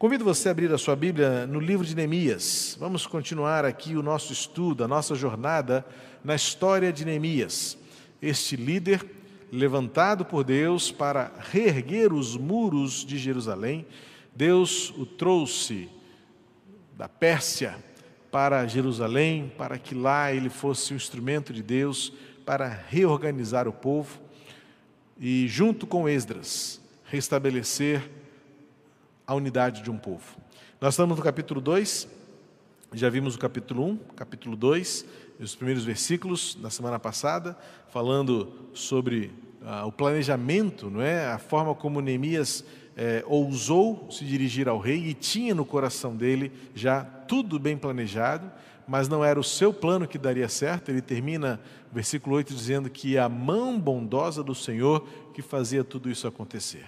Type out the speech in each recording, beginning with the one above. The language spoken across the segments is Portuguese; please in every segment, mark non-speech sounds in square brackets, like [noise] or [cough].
Convido você a abrir a sua Bíblia no livro de Neemias. Vamos continuar aqui o nosso estudo, a nossa jornada na história de Neemias. Este líder levantado por Deus para reerguer os muros de Jerusalém, Deus o trouxe da Pérsia para Jerusalém, para que lá ele fosse o instrumento de Deus para reorganizar o povo e, junto com Esdras, restabelecer a unidade de um povo. Nós estamos no capítulo 2, já vimos o capítulo 1, capítulo 2, os primeiros versículos na semana passada, falando sobre ah, o planejamento, não é? a forma como Neemias é, ousou se dirigir ao rei e tinha no coração dele já tudo bem planejado, mas não era o seu plano que daria certo. Ele termina o versículo 8 dizendo que é a mão bondosa do Senhor que fazia tudo isso acontecer.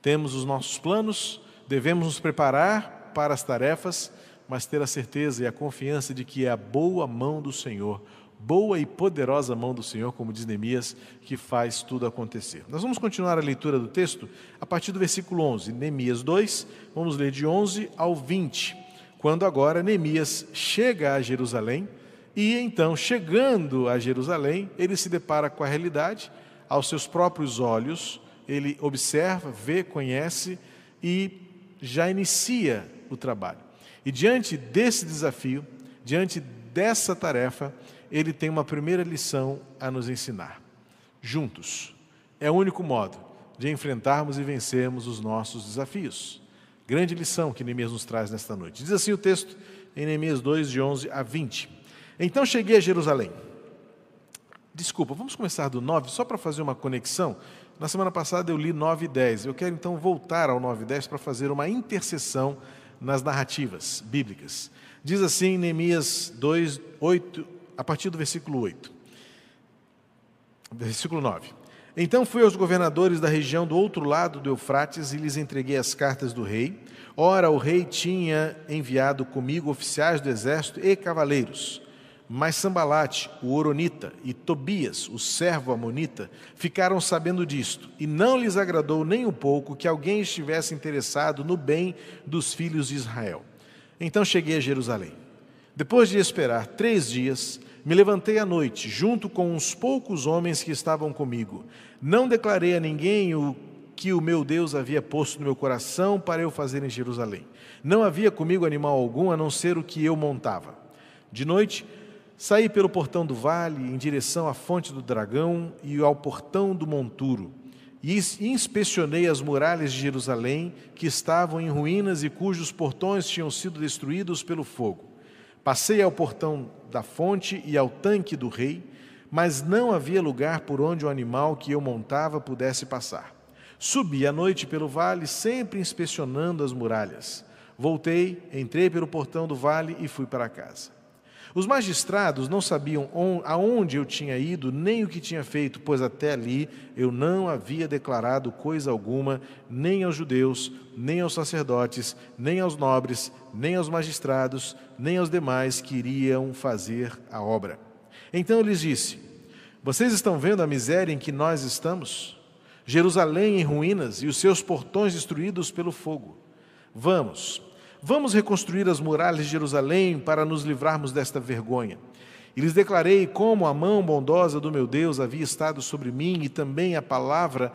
Temos os nossos planos, Devemos nos preparar para as tarefas, mas ter a certeza e a confiança de que é a boa mão do Senhor, boa e poderosa mão do Senhor, como diz Neemias, que faz tudo acontecer. Nós vamos continuar a leitura do texto a partir do versículo 11, Neemias 2, vamos ler de 11 ao 20, quando agora Neemias chega a Jerusalém e então, chegando a Jerusalém, ele se depara com a realidade, aos seus próprios olhos, ele observa, vê, conhece e já inicia o trabalho. E diante desse desafio, diante dessa tarefa, ele tem uma primeira lição a nos ensinar. Juntos. É o único modo de enfrentarmos e vencermos os nossos desafios. Grande lição que Neemias nos traz nesta noite. Diz assim o texto em Neemias 2, de 11 a 20. Então cheguei a Jerusalém. Desculpa, vamos começar do 9, só para fazer uma conexão. Na semana passada eu li 9 e 10. Eu quero então voltar ao 9 e 10 para fazer uma interseção nas narrativas bíblicas. Diz assim Neemias 2, 8, a partir do versículo 8. Versículo 9. Então fui aos governadores da região do outro lado do Eufrates e lhes entreguei as cartas do rei. Ora, o rei tinha enviado comigo oficiais do exército e cavaleiros. Mas Sambalate, o Oronita, e Tobias, o servo Amonita, ficaram sabendo disto, e não lhes agradou nem um pouco que alguém estivesse interessado no bem dos filhos de Israel. Então cheguei a Jerusalém. Depois de esperar três dias, me levantei à noite, junto com uns poucos homens que estavam comigo. Não declarei a ninguém o que o meu Deus havia posto no meu coração para eu fazer em Jerusalém. Não havia comigo animal algum a não ser o que eu montava. De noite, Saí pelo portão do vale em direção à fonte do dragão e ao portão do monturo, e inspecionei as muralhas de Jerusalém, que estavam em ruínas e cujos portões tinham sido destruídos pelo fogo. Passei ao portão da fonte e ao tanque do rei, mas não havia lugar por onde o animal que eu montava pudesse passar. Subi à noite pelo vale, sempre inspecionando as muralhas. Voltei, entrei pelo portão do vale e fui para casa. Os magistrados não sabiam aonde eu tinha ido, nem o que tinha feito, pois até ali eu não havia declarado coisa alguma, nem aos judeus, nem aos sacerdotes, nem aos nobres, nem aos magistrados, nem aos demais que iriam fazer a obra. Então eu lhes disse: Vocês estão vendo a miséria em que nós estamos? Jerusalém em ruínas e os seus portões destruídos pelo fogo. Vamos, Vamos reconstruir as muralhas de Jerusalém para nos livrarmos desta vergonha. E lhes declarei como a mão bondosa do meu Deus havia estado sobre mim e também a palavra,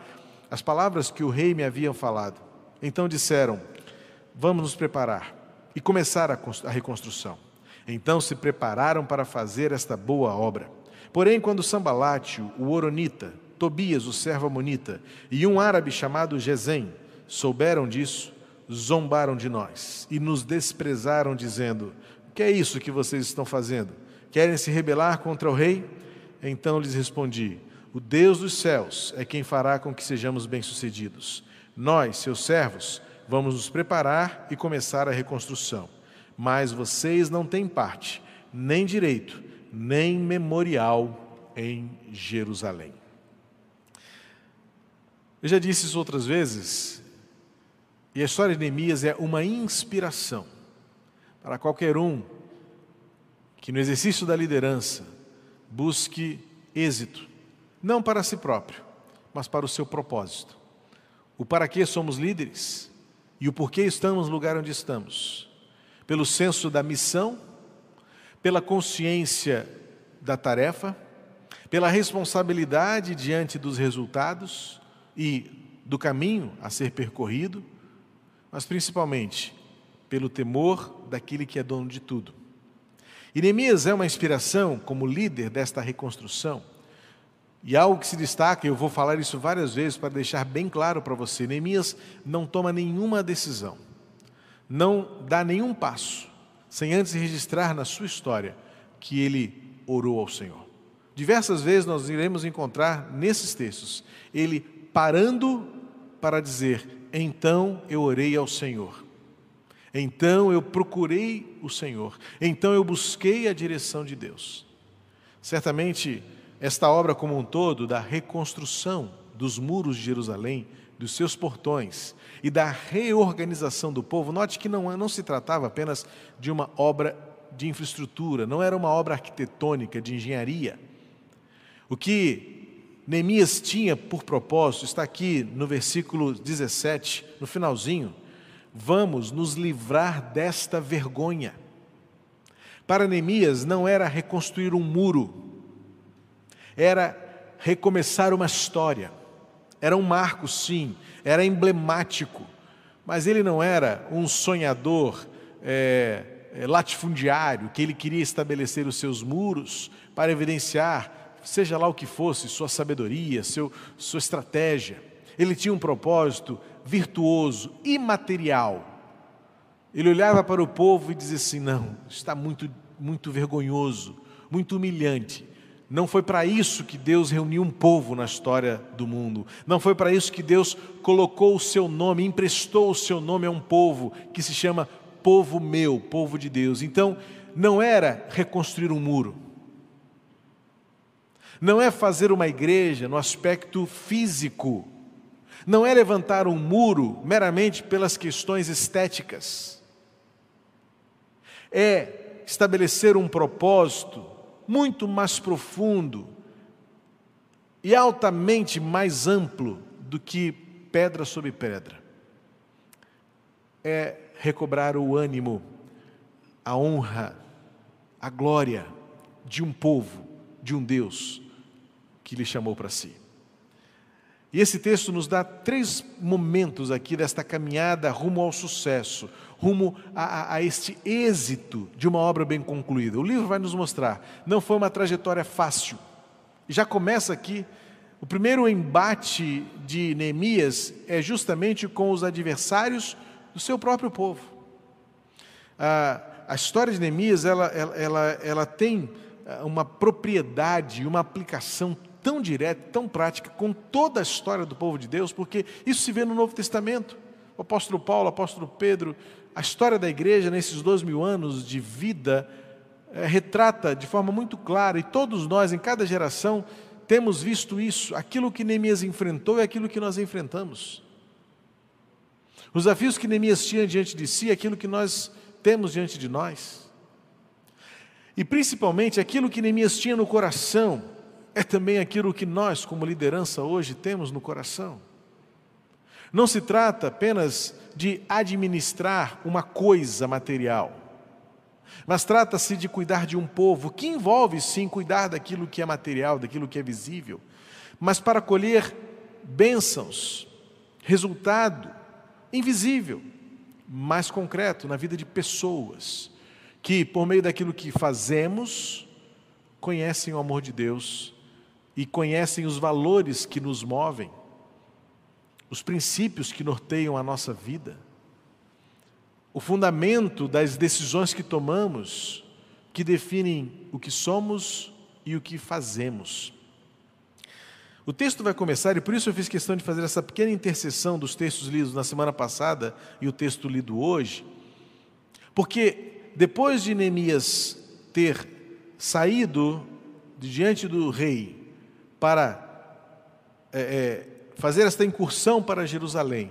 as palavras que o rei me havia falado. Então disseram: Vamos nos preparar e começar a reconstrução. Então se prepararam para fazer esta boa obra. Porém, quando Sambalate, o Oronita, Tobias, o servo Amonita, e um árabe chamado Gesem souberam disso, zombaram de nós e nos desprezaram, dizendo: que é isso que vocês estão fazendo? Querem se rebelar contra o rei? Então lhes respondi: O Deus dos céus é quem fará com que sejamos bem-sucedidos. Nós, seus servos, vamos nos preparar e começar a reconstrução. Mas vocês não têm parte, nem direito, nem memorial em Jerusalém. Eu já disse isso outras vezes, e a história de Neemias é uma inspiração para qualquer um que, no exercício da liderança, busque êxito, não para si próprio, mas para o seu propósito. O para que somos líderes e o porquê estamos no lugar onde estamos. Pelo senso da missão, pela consciência da tarefa, pela responsabilidade diante dos resultados e do caminho a ser percorrido, mas principalmente pelo temor daquele que é dono de tudo. E Neemias é uma inspiração como líder desta reconstrução. E algo que se destaca, eu vou falar isso várias vezes para deixar bem claro para você: Neemias não toma nenhuma decisão, não dá nenhum passo, sem antes registrar na sua história que ele orou ao Senhor. Diversas vezes nós iremos encontrar nesses textos ele parando para dizer: Então eu orei ao Senhor. Então eu procurei o Senhor. Então eu busquei a direção de Deus. Certamente, esta obra como um todo, da reconstrução dos muros de Jerusalém, dos seus portões e da reorganização do povo, note que não, não se tratava apenas de uma obra de infraestrutura, não era uma obra arquitetônica, de engenharia o que Neemias tinha por propósito está aqui no versículo 17, no finalzinho. Vamos nos livrar desta vergonha. Para Neemias não era reconstruir um muro, era recomeçar uma história. Era um marco, sim, era emblemático, mas ele não era um sonhador é, latifundiário, que ele queria estabelecer os seus muros para evidenciar seja lá o que fosse, sua sabedoria, seu, sua estratégia. Ele tinha um propósito virtuoso, imaterial. Ele olhava para o povo e dizia assim: não, está muito, muito vergonhoso, muito humilhante. Não foi para isso que Deus reuniu um povo na história do mundo. Não foi para isso que Deus colocou o seu nome, emprestou o seu nome a um povo que se chama povo meu, povo de Deus. Então, não era reconstruir um muro não é fazer uma igreja no aspecto físico, não é levantar um muro meramente pelas questões estéticas, é estabelecer um propósito muito mais profundo e altamente mais amplo do que pedra sobre pedra. É recobrar o ânimo, a honra, a glória de um povo, de um Deus que lhe chamou para si. E esse texto nos dá três momentos aqui desta caminhada rumo ao sucesso, rumo a, a, a, este êxito de uma obra bem concluída. O livro vai nos mostrar, não foi uma trajetória fácil. Já começa aqui, o primeiro embate de Neemias é justamente com os adversários do seu próprio povo. A, a história de Neemias, ela, ela, ela, ela tem ah, uma propriedade, uma aplicação tão direta, tão prática com toda a história do povo de Deus, porque isso se vê no Novo Testamento. O apóstolo Paulo, o apóstolo Pedro, a história da igreja nesses dois mil anos de vida é, retrata de forma muito clara, e todos nós, em cada geração, temos visto isso. Aquilo que Neemias enfrentou é aquilo que nós enfrentamos. Os desafios que Neemias tinha diante de si é aquilo que nós temos diante de nós. E principalmente aquilo que Neemias tinha no coração, é também aquilo que nós, como liderança, hoje temos no coração. Não se trata apenas de administrar uma coisa material, mas trata-se de cuidar de um povo, que envolve sim cuidar daquilo que é material, daquilo que é visível, mas para colher bênçãos, resultado invisível, mais concreto na vida de pessoas que, por meio daquilo que fazemos, conhecem o amor de Deus e conhecem os valores que nos movem, os princípios que norteiam a nossa vida, o fundamento das decisões que tomamos, que definem o que somos e o que fazemos. O texto vai começar, e por isso eu fiz questão de fazer essa pequena interseção dos textos lidos na semana passada e o texto lido hoje, porque depois de Neemias ter saído de diante do rei para é, é, fazer esta incursão para Jerusalém,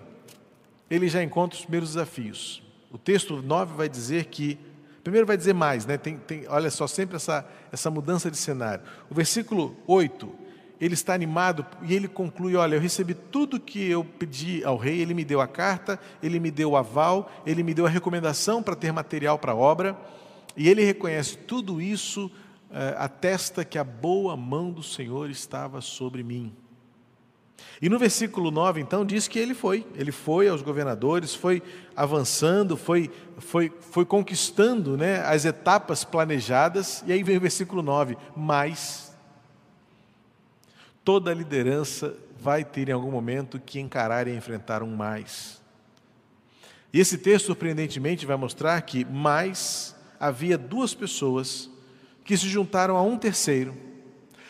ele já encontra os primeiros desafios. O texto 9 vai dizer que, primeiro vai dizer mais, né? tem, tem, olha só, sempre essa, essa mudança de cenário. O versículo 8, ele está animado e ele conclui: Olha, eu recebi tudo que eu pedi ao rei, ele me deu a carta, ele me deu o aval, ele me deu a recomendação para ter material para a obra, e ele reconhece tudo isso, atesta que a boa mão do Senhor estava sobre mim. E no versículo 9, então, diz que ele foi. Ele foi aos governadores, foi avançando, foi, foi, foi conquistando né, as etapas planejadas. E aí vem o versículo 9: Mas toda liderança vai ter em algum momento que encarar e enfrentar um mais. E esse texto, surpreendentemente, vai mostrar que mais havia duas pessoas que se juntaram a um terceiro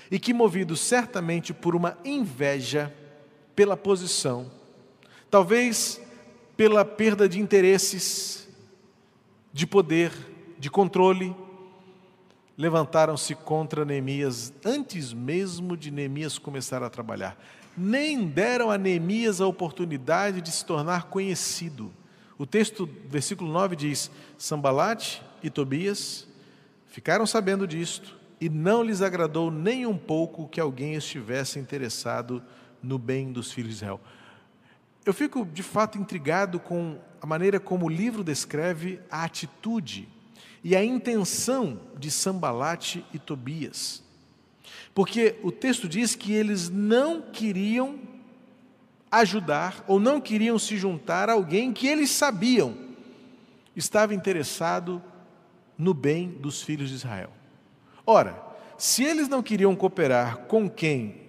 e que, movidos certamente por uma inveja, pela posição, talvez pela perda de interesses, de poder, de controle, levantaram-se contra Neemias antes mesmo de Neemias começar a trabalhar. Nem deram a Neemias a oportunidade de se tornar conhecido. O texto, versículo 9 diz: Sambalate e Tobias ficaram sabendo disto, e não lhes agradou nem um pouco que alguém estivesse interessado no bem dos filhos de Israel. Eu fico de fato intrigado com a maneira como o livro descreve a atitude e a intenção de Sambalate e Tobias. Porque o texto diz que eles não queriam ajudar ou não queriam se juntar a alguém que eles sabiam estava interessado no bem dos filhos de Israel. Ora, se eles não queriam cooperar com quem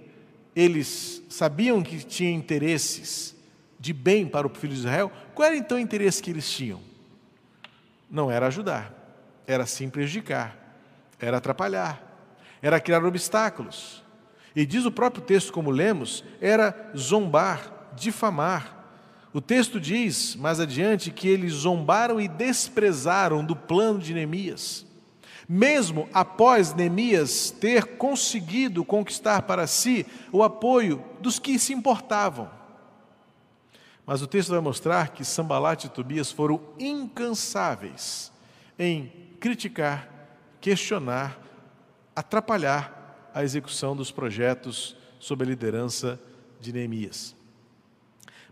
eles sabiam que tinha interesses de bem para o filho de Israel, qual era então o interesse que eles tinham? Não era ajudar, era sim prejudicar, era atrapalhar, era criar obstáculos. E diz o próprio texto, como lemos, era zombar, difamar. O texto diz, mais adiante, que eles zombaram e desprezaram do plano de Neemias. Mesmo após Neemias ter conseguido conquistar para si o apoio dos que se importavam. Mas o texto vai mostrar que Sambalat e Tobias foram incansáveis em criticar, questionar, atrapalhar a execução dos projetos sob a liderança de Neemias.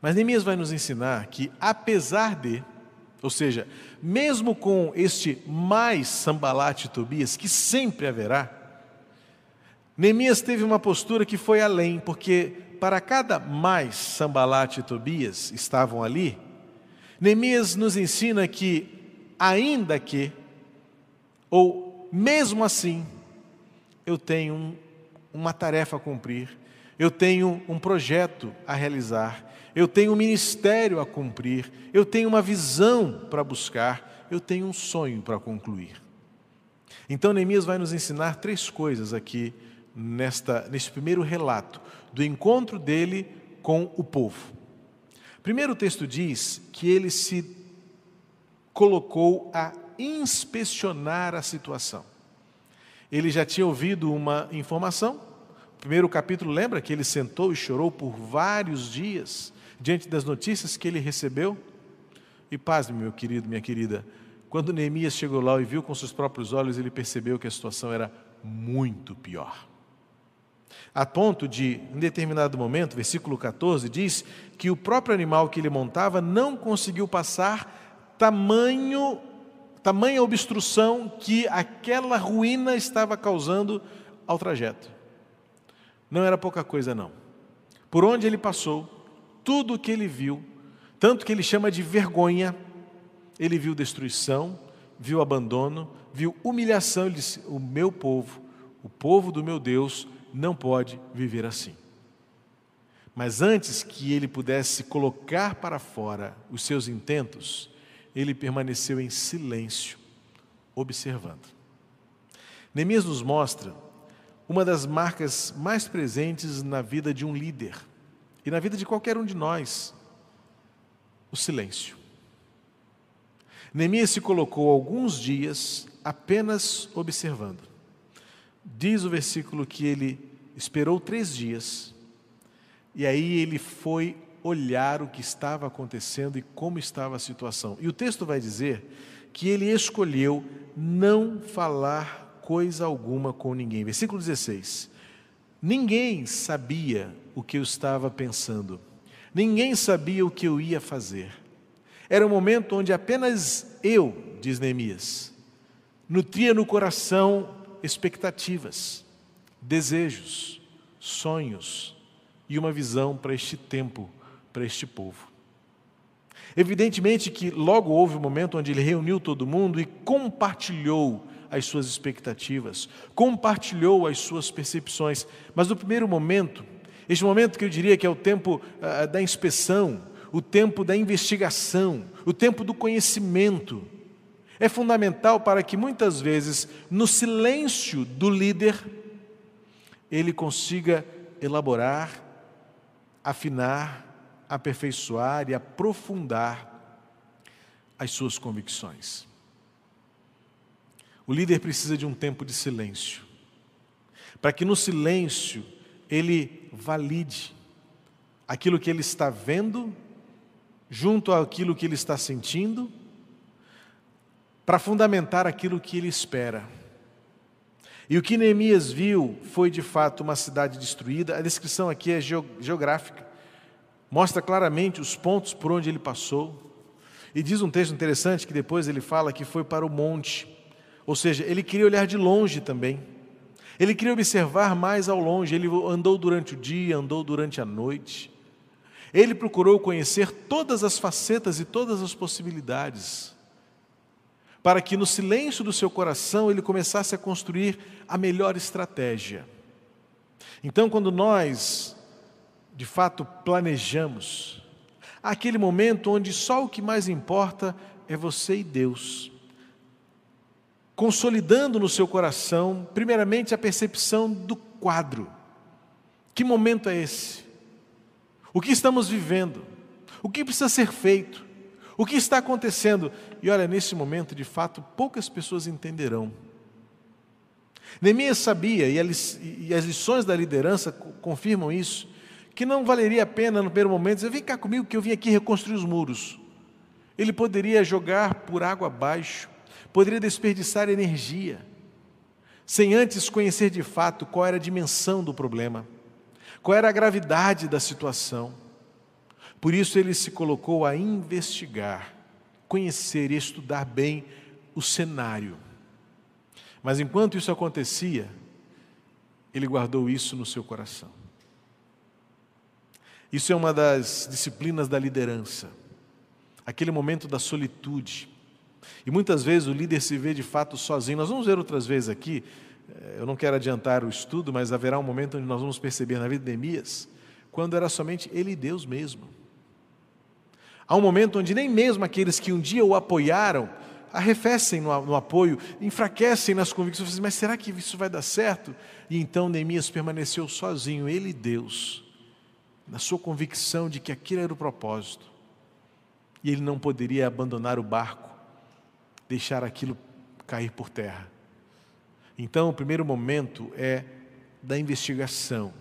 Mas Neemias vai nos ensinar que, apesar de ou seja, mesmo com este mais Sambalate Tobias, que sempre haverá, Neemias teve uma postura que foi além, porque para cada mais Sambalate Tobias estavam ali, Neemias nos ensina que, ainda que, ou mesmo assim, eu tenho um, uma tarefa a cumprir, eu tenho um projeto a realizar, eu tenho um ministério a cumprir, eu tenho uma visão para buscar, eu tenho um sonho para concluir. Então, Neemias vai nos ensinar três coisas aqui nesta, neste primeiro relato do encontro dele com o povo. Primeiro, o texto diz que ele se colocou a inspecionar a situação. Ele já tinha ouvido uma informação. O primeiro capítulo lembra que ele sentou e chorou por vários dias diante das notícias que ele recebeu. E pasme, meu querido, minha querida, quando Neemias chegou lá e viu com seus próprios olhos, ele percebeu que a situação era muito pior. A ponto de, em determinado momento, versículo 14, diz que o próprio animal que ele montava não conseguiu passar tamanho, tamanha obstrução que aquela ruína estava causando ao trajeto. Não era pouca coisa, não. Por onde ele passou, tudo o que ele viu, tanto que ele chama de vergonha, ele viu destruição, viu abandono, viu humilhação. Ele disse: O meu povo, o povo do meu Deus, não pode viver assim. Mas antes que ele pudesse colocar para fora os seus intentos, ele permaneceu em silêncio, observando. Neemias nos mostra uma das marcas mais presentes na vida de um líder e na vida de qualquer um de nós, o silêncio. Neemias se colocou alguns dias apenas observando. Diz o versículo que ele esperou três dias, e aí ele foi olhar o que estava acontecendo e como estava a situação. E o texto vai dizer que ele escolheu não falar coisa alguma com ninguém. Versículo 16. Ninguém sabia o que eu estava pensando, ninguém sabia o que eu ia fazer. Era um momento onde apenas eu, diz Neemias, nutria no coração expectativas, desejos, sonhos e uma visão para este tempo, para este povo. Evidentemente que logo houve um momento onde ele reuniu todo mundo e compartilhou as suas expectativas, compartilhou as suas percepções. Mas no primeiro momento, este momento que eu diria que é o tempo ah, da inspeção, o tempo da investigação, o tempo do conhecimento, é fundamental para que muitas vezes, no silêncio do líder, ele consiga elaborar, afinar, aperfeiçoar e aprofundar as suas convicções. O líder precisa de um tempo de silêncio, para que no silêncio ele valide aquilo que ele está vendo, junto àquilo que ele está sentindo, para fundamentar aquilo que ele espera. E o que Neemias viu foi de fato uma cidade destruída. A descrição aqui é geográfica, mostra claramente os pontos por onde ele passou. E diz um texto interessante que depois ele fala que foi para o monte. Ou seja, ele queria olhar de longe também. Ele queria observar mais ao longe. Ele andou durante o dia, andou durante a noite. Ele procurou conhecer todas as facetas e todas as possibilidades, para que no silêncio do seu coração ele começasse a construir a melhor estratégia. Então, quando nós, de fato, planejamos, há aquele momento onde só o que mais importa é você e Deus consolidando no seu coração, primeiramente, a percepção do quadro. Que momento é esse? O que estamos vivendo? O que precisa ser feito? O que está acontecendo? E olha, nesse momento, de fato, poucas pessoas entenderão. Neemias sabia, e as lições da liderança confirmam isso, que não valeria a pena no primeiro momento dizer: vem cá comigo que eu vim aqui reconstruir os muros. Ele poderia jogar por água abaixo poderia desperdiçar energia, sem antes conhecer de fato qual era a dimensão do problema, qual era a gravidade da situação. Por isso ele se colocou a investigar, conhecer e estudar bem o cenário. Mas enquanto isso acontecia, ele guardou isso no seu coração. Isso é uma das disciplinas da liderança, aquele momento da solitude, e muitas vezes o líder se vê de fato sozinho. Nós vamos ver outras vezes aqui, eh, eu não quero adiantar o estudo, mas haverá um momento onde nós vamos perceber na vida de Neemias, quando era somente ele e Deus mesmo. Há um momento onde nem mesmo aqueles que um dia o apoiaram arrefecem no, apoio, enfraquecem nas convicções, mas será que isso vai dar certo? E então Neemias permaneceu sozinho, ele e Deus, na sua convicção de que aquilo era o propósito. E ele não poderia abandonar o barco deixar aquilo cair por terra. Então, o primeiro momento é da investigação,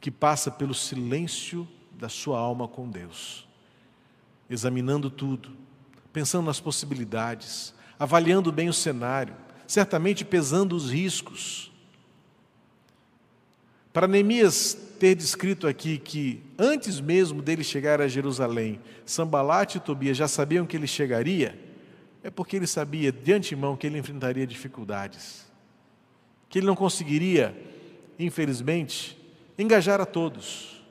que passa pelo silêncio da sua alma com Deus, examinando tudo, pensando nas possibilidades, avaliando bem o cenário, certamente pesando os riscos. Para Neemias ter descrito aqui que antes mesmo dele chegar a Jerusalém, Sambalate e Tobias já sabiam que ele chegaria, é porque ele sabia de antemão que ele enfrentaria dificuldades, que ele não conseguiria, infelizmente, engajar a todos.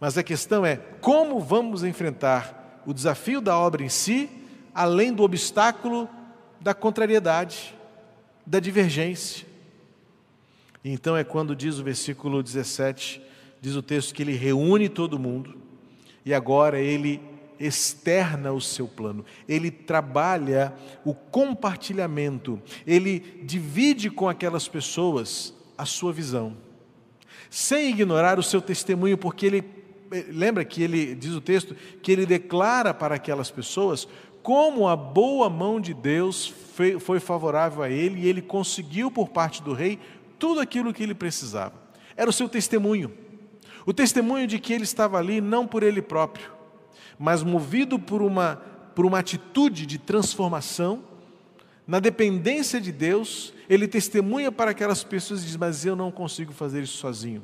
Mas a questão é como vamos enfrentar o desafio da obra em si, além do obstáculo da contrariedade, da divergência. Então é quando diz o versículo 17, diz o texto que ele reúne todo mundo e agora ele externa o seu plano, ele trabalha o compartilhamento, ele divide com aquelas pessoas a sua visão, sem ignorar o seu testemunho, porque ele, lembra que ele, diz o texto, que ele declara para aquelas pessoas como a boa mão de Deus foi favorável a ele e ele conseguiu por parte do rei tudo aquilo que ele precisava. Era o seu testemunho. O testemunho de que ele estava ali não por ele próprio, mas movido por uma, por uma atitude de transformação, na dependência de Deus, ele testemunha para aquelas pessoas e diz: Mas eu não consigo fazer isso sozinho.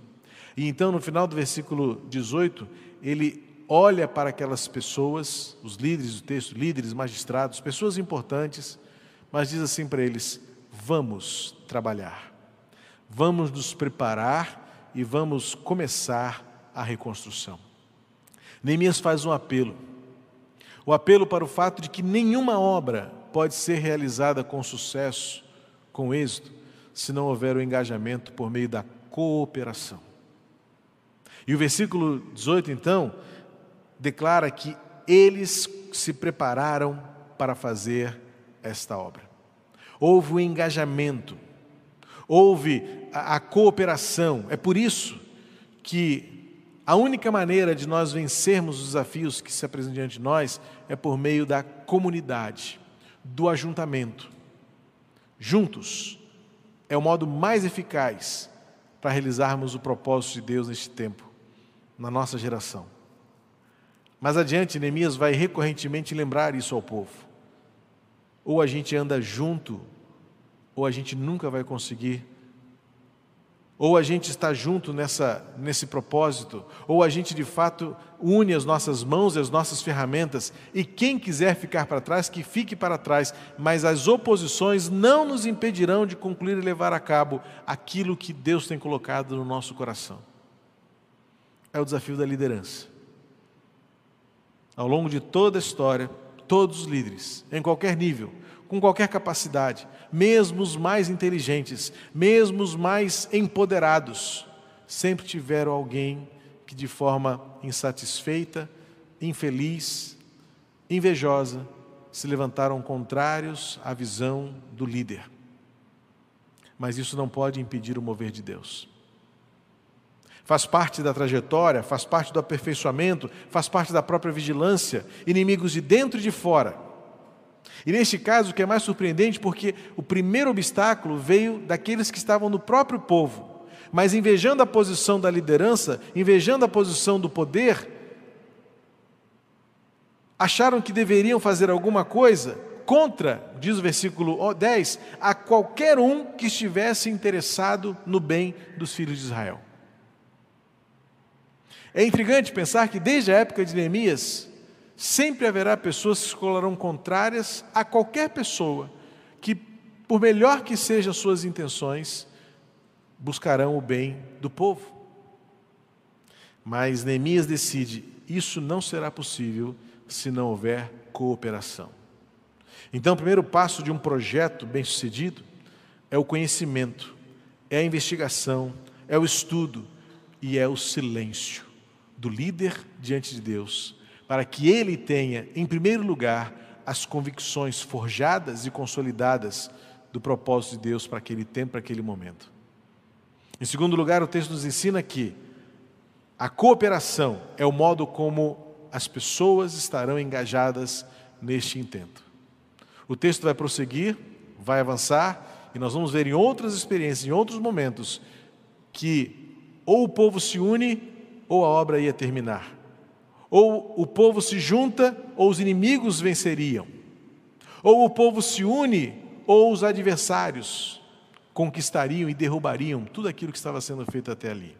E então, no final do versículo 18, ele olha para aquelas pessoas, os líderes do texto, líderes, magistrados, pessoas importantes, mas diz assim para eles: Vamos trabalhar, vamos nos preparar e vamos começar a reconstrução. Neemias faz um apelo. O apelo para o fato de que nenhuma obra pode ser realizada com sucesso, com êxito, se não houver o engajamento por meio da cooperação. E o versículo 18, então, declara que eles se prepararam para fazer esta obra. Houve o engajamento, houve a, a cooperação. É por isso que a única maneira de nós vencermos os desafios que se apresentam diante de nós é por meio da comunidade, do ajuntamento. Juntos é o modo mais eficaz para realizarmos o propósito de Deus neste tempo, na nossa geração. Mais adiante, Neemias vai recorrentemente lembrar isso ao povo. Ou a gente anda junto, ou a gente nunca vai conseguir ou a gente está junto nessa, nesse propósito, ou a gente de fato une as nossas mãos e as nossas ferramentas, e quem quiser ficar para trás, que fique para trás, mas as oposições não nos impedirão de concluir e levar a cabo aquilo que Deus tem colocado no nosso coração. É o desafio da liderança. Ao longo de toda a história, todos os líderes, em qualquer nível, com qualquer capacidade, mesmo os mais inteligentes, mesmo os mais empoderados, sempre tiveram alguém que de forma insatisfeita, infeliz, invejosa, se levantaram contrários à visão do líder. Mas isso não pode impedir o mover de Deus. Faz parte da trajetória, faz parte do aperfeiçoamento, faz parte da própria vigilância, inimigos de dentro e de fora e neste caso, o que é mais surpreendente, porque o primeiro obstáculo veio daqueles que estavam no próprio povo, mas invejando a posição da liderança, invejando a posição do poder, acharam que deveriam fazer alguma coisa contra, diz o versículo 10, a qualquer um que estivesse interessado no bem dos filhos de Israel. É intrigante pensar que desde a época de Neemias, sempre haverá pessoas que se colarão contrárias a qualquer pessoa que, por melhor que sejam suas intenções, buscarão o bem do povo. Mas Neemias decide: isso não será possível se não houver cooperação. Então, o primeiro passo de um projeto bem-sucedido é o conhecimento, é a investigação, é o estudo e é o silêncio do líder diante de Deus para que ele tenha, em primeiro lugar, as convicções forjadas e consolidadas do propósito de Deus para aquele tempo, para aquele momento. Em segundo lugar, o texto nos ensina que a cooperação é o modo como as pessoas estarão engajadas neste intento. O texto vai prosseguir, vai avançar, e nós vamos ver em outras experiências, em outros momentos, que ou o povo se une ou a obra ia terminar. Ou o povo se junta, ou os inimigos venceriam. Ou o povo se une, ou os adversários conquistariam e derrubariam tudo aquilo que estava sendo feito até ali.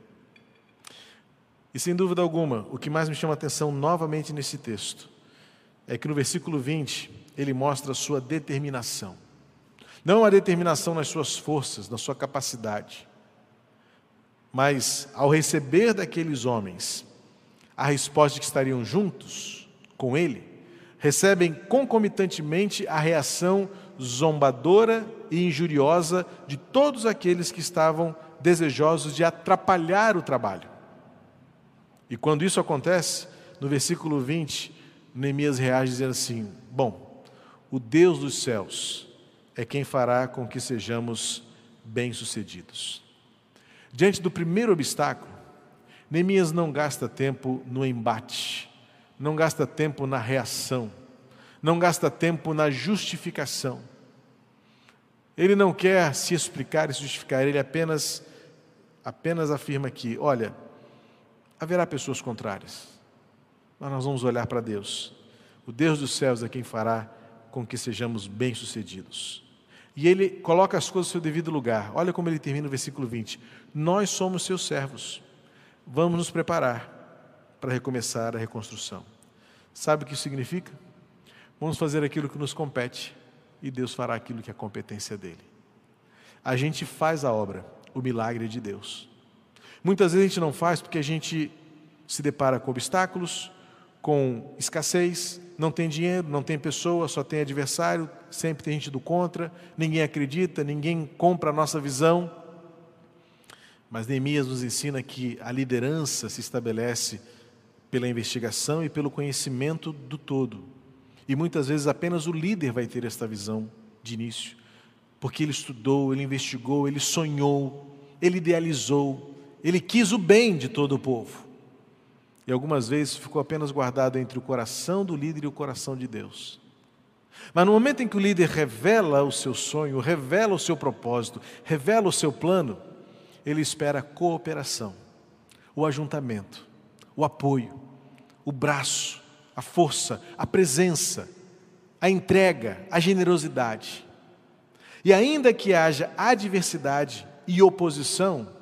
E sem dúvida alguma, o que mais me chama a atenção novamente nesse texto é que no versículo 20 ele mostra a sua determinação. Não a determinação nas suas forças, na sua capacidade, mas ao receber daqueles homens a resposta de que estariam juntos com ele, recebem concomitantemente a reação zombadora e injuriosa de todos aqueles que estavam desejosos de atrapalhar o trabalho. E quando isso acontece, no versículo 20, Neemias reage dizendo assim: Bom, o Deus dos céus é quem fará com que sejamos bem-sucedidos. Diante do primeiro obstáculo, Neemias não gasta tempo no embate, não gasta tempo na reação, não gasta tempo na justificação. Ele não quer se explicar e se justificar, ele apenas apenas afirma que, olha, haverá pessoas contrárias, mas nós vamos olhar para Deus. O Deus dos céus é quem fará com que sejamos bem-sucedidos. E ele coloca as coisas no seu devido lugar. Olha como ele termina o versículo 20. Nós somos seus servos. Vamos nos preparar para recomeçar a reconstrução. Sabe o que isso significa? Vamos fazer aquilo que nos compete e Deus fará aquilo que é competência dele. A gente faz a obra, o milagre é de Deus. Muitas vezes a gente não faz porque a gente se depara com obstáculos, com escassez, não tem dinheiro, não tem pessoa, só tem adversário, sempre tem gente do contra, ninguém acredita, ninguém compra a nossa visão. Mas Neemias nos ensina que a liderança se estabelece pela investigação e pelo conhecimento do todo. E muitas vezes apenas o líder vai ter esta visão de início, porque ele estudou, ele investigou, ele sonhou, ele idealizou, ele quis o bem de todo o povo e algumas vezes ficou apenas guardado entre o coração do líder e o coração de Deus. Mas no momento em que o líder revela o seu sonho, revela o seu propósito, revela o seu plano, ele espera a cooperação, o ajuntamento, o apoio, o braço, a força, a presença, a entrega, a generosidade. E ainda que haja adversidade e oposição,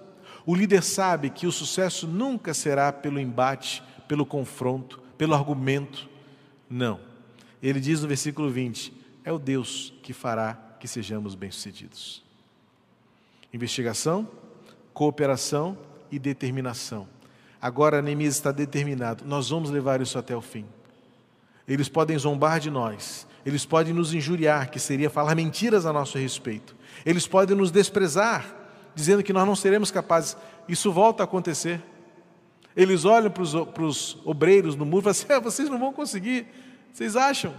o líder sabe que o sucesso nunca será pelo embate, pelo confronto, pelo argumento. Não. Ele diz no versículo 20: é o Deus que fará que sejamos bem-sucedidos. Investigação, cooperação e determinação. Agora Neemias está determinado, nós vamos levar isso até o fim. Eles podem zombar de nós, eles podem nos injuriar, que seria falar mentiras a nosso respeito, eles podem nos desprezar, dizendo que nós não seremos capazes. Isso volta a acontecer. Eles olham para os, para os obreiros no muro e falam assim: [laughs] ah, vocês não vão conseguir, vocês acham?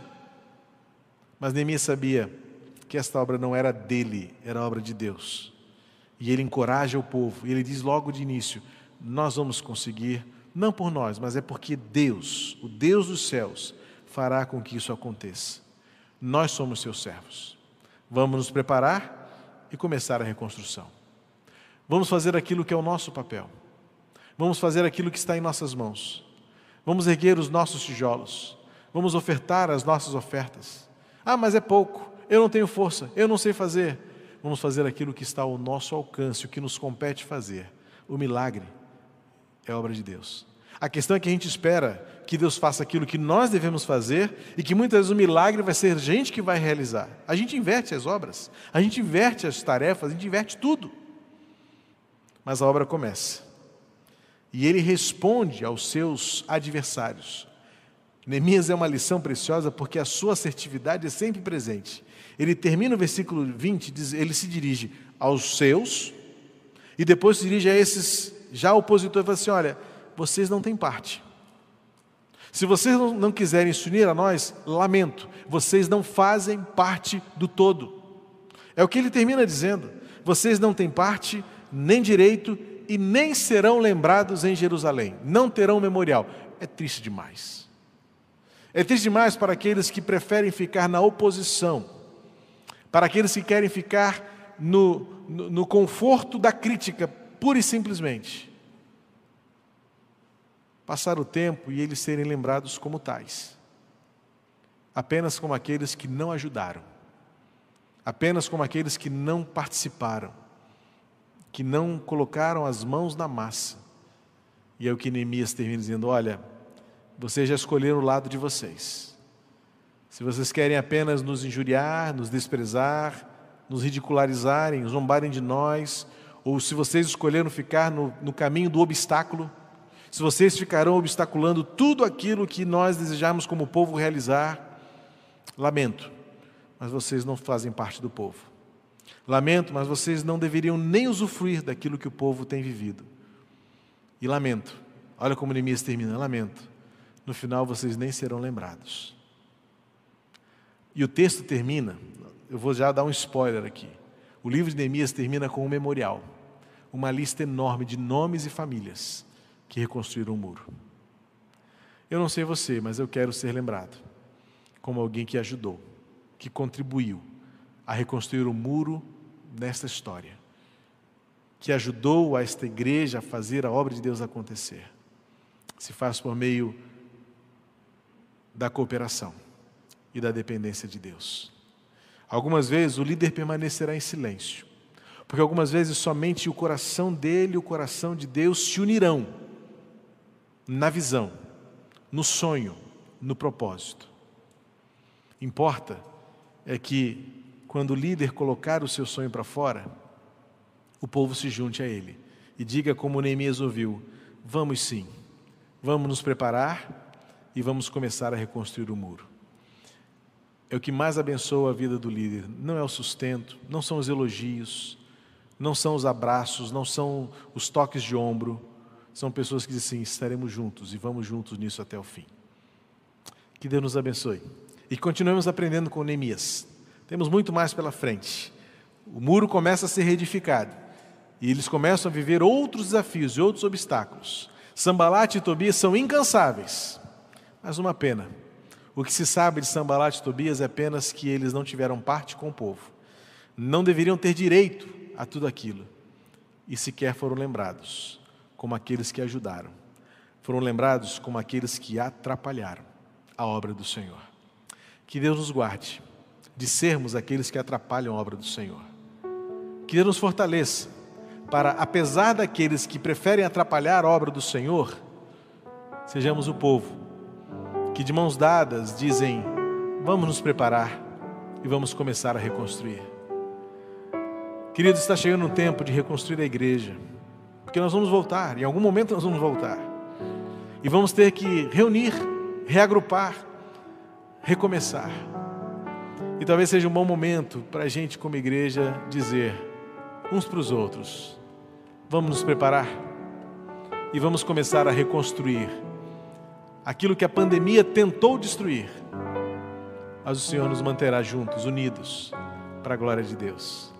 Mas Neemias sabia que esta obra não era dele, era obra de Deus. E ele encoraja o povo, ele diz logo de início: Nós vamos conseguir, não por nós, mas é porque Deus, o Deus dos céus, fará com que isso aconteça. Nós somos seus servos. Vamos nos preparar e começar a reconstrução. Vamos fazer aquilo que é o nosso papel. Vamos fazer aquilo que está em nossas mãos. Vamos erguer os nossos tijolos. Vamos ofertar as nossas ofertas. Ah, mas é pouco. Eu não tenho força. Eu não sei fazer. Vamos fazer aquilo que está ao nosso alcance, o que nos compete fazer. O milagre é obra de Deus. A questão é que a gente espera que Deus faça aquilo que nós devemos fazer e que muitas vezes o milagre vai ser gente que vai realizar. A gente inverte as obras, a gente inverte as tarefas, a gente inverte tudo mas a obra começa. E ele responde aos seus adversários. Neemias é uma lição preciosa porque a sua assertividade é sempre presente. Ele termina o versículo 20, ele se dirige aos seus e depois se dirige a esses já opositores e fala assim: olha, vocês não têm parte. Se vocês não quiserem se unir a nós, lamento, vocês não fazem parte do todo. É o que ele termina dizendo. Vocês não têm parte nem direito e nem serão lembrados em Jerusalém, não terão memorial. É triste demais. É triste demais para aqueles que preferem ficar na oposição, para aqueles que querem ficar no, no, no conforto da crítica, pura e simplesmente. Passar o tempo e eles serem lembrados como tais, apenas como aqueles que não ajudaram, apenas como aqueles que não participaram que não colocaram as mãos na massa. E é o que Neemias termina dizendo: Olha, vocês já escolheram o lado de vocês. Se vocês querem apenas nos injuriar, nos desprezar, nos ridicularizarem, zombarem de nós, ou se vocês escolheram ficar no, no caminho do obstáculo, se vocês ficarão obstaculando tudo aquilo que nós desejamos como povo realizar, lamento, mas vocês não fazem parte do povo. Lamento, mas vocês não deveriam nem usufruir daquilo que o povo tem vivido. E lamento, olha como Neemias termina: lamento, no final vocês nem serão lembrados. E o texto termina, eu vou já dar um spoiler aqui. O livro de Neemias termina com um memorial, uma lista enorme de nomes e famílias que reconstruíram o muro. Eu não sei você, mas eu quero ser lembrado como alguém que ajudou, que contribuiu a reconstruir o muro nesta história, que ajudou a esta igreja a fazer a obra de Deus acontecer. Se faz por meio da cooperação e da dependência de Deus. Algumas vezes o líder permanecerá em silêncio, porque algumas vezes somente o coração dele e o coração de Deus se unirão na visão, no sonho, no propósito. Importa é que quando o líder colocar o seu sonho para fora, o povo se junte a ele e diga como Neemias ouviu: Vamos sim, vamos nos preparar e vamos começar a reconstruir o muro. É o que mais abençoa a vida do líder, não é o sustento, não são os elogios, não são os abraços, não são os toques de ombro, são pessoas que dizem assim: estaremos juntos e vamos juntos nisso até o fim. Que Deus nos abençoe. E continuemos aprendendo com Neemias. Temos muito mais pela frente. O muro começa a ser reedificado. E eles começam a viver outros desafios e outros obstáculos. Sambalat e Tobias são incansáveis. Mas uma pena. O que se sabe de Sambalat e Tobias é apenas que eles não tiveram parte com o povo. Não deveriam ter direito a tudo aquilo. E sequer foram lembrados como aqueles que ajudaram. Foram lembrados como aqueles que atrapalharam a obra do Senhor. Que Deus nos guarde de sermos aqueles que atrapalham a obra do Senhor. Que Deus nos fortaleça para, apesar daqueles que preferem atrapalhar a obra do Senhor, sejamos o povo que de mãos dadas dizem: vamos nos preparar e vamos começar a reconstruir. Queridos, está chegando um tempo de reconstruir a igreja, porque nós vamos voltar, em algum momento nós vamos voltar, e vamos ter que reunir, reagrupar, recomeçar. E talvez seja um bom momento para a gente, como igreja, dizer uns para os outros: vamos nos preparar e vamos começar a reconstruir aquilo que a pandemia tentou destruir. Mas o Senhor nos manterá juntos, unidos, para a glória de Deus.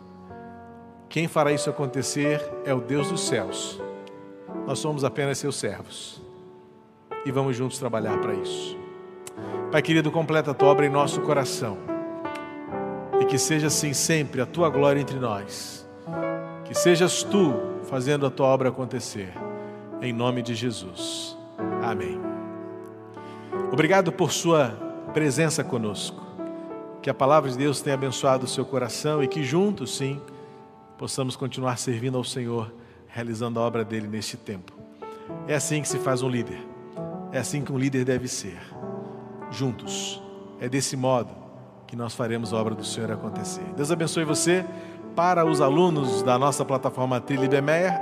Quem fará isso acontecer é o Deus dos céus. Nós somos apenas seus servos. E vamos juntos trabalhar para isso. Pai querido, completa a tua obra em nosso coração. E que seja assim sempre a tua glória entre nós. Que sejas tu fazendo a tua obra acontecer. Em nome de Jesus. Amém. Obrigado por sua presença conosco. Que a palavra de Deus tenha abençoado o seu coração e que juntos, sim, possamos continuar servindo ao Senhor, realizando a obra dele neste tempo. É assim que se faz um líder. É assim que um líder deve ser juntos. É desse modo que nós faremos a obra do Senhor acontecer. Deus abençoe você. Para os alunos da nossa plataforma Trilha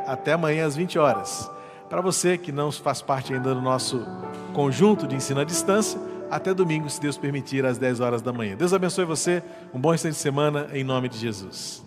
até amanhã às 20 horas. Para você que não faz parte ainda do nosso conjunto de ensino à distância, até domingo, se Deus permitir, às 10 horas da manhã. Deus abençoe você, um bom instante de semana, em nome de Jesus.